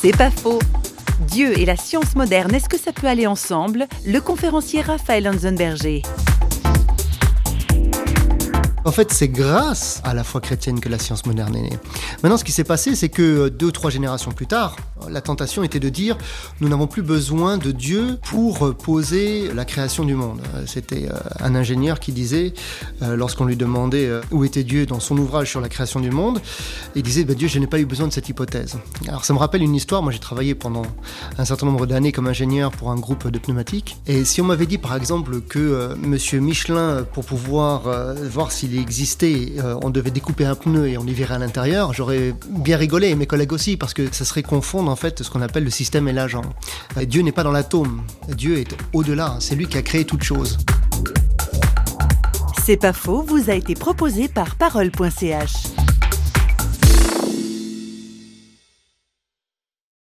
C'est pas faux. Dieu et la science moderne, est-ce que ça peut aller ensemble? Le conférencier Raphaël Hansenberger. En fait, c'est grâce à la foi chrétienne que la science moderne est née. Maintenant, ce qui s'est passé, c'est que deux ou trois générations plus tard, la tentation était de dire nous n'avons plus besoin de Dieu pour poser la création du monde. C'était euh, un ingénieur qui disait, euh, lorsqu'on lui demandait euh, où était Dieu dans son ouvrage sur la création du monde, il disait bah, Dieu, je n'ai pas eu besoin de cette hypothèse. Alors ça me rappelle une histoire. Moi, j'ai travaillé pendant un certain nombre d'années comme ingénieur pour un groupe de pneumatiques. Et si on m'avait dit, par exemple, que Monsieur Michelin, pour pouvoir voir s'il existait, on devait découper un pneu et on y verrait à l'intérieur, j'aurais bien rigolé, et mes collègues aussi, parce que ça serait confondre en fait ce qu'on appelle le système et l'agent. Dieu n'est pas dans l'atome, Dieu est au-delà, c'est lui qui a créé toute chose. C'est pas faux, vous a été proposé par parole.ch.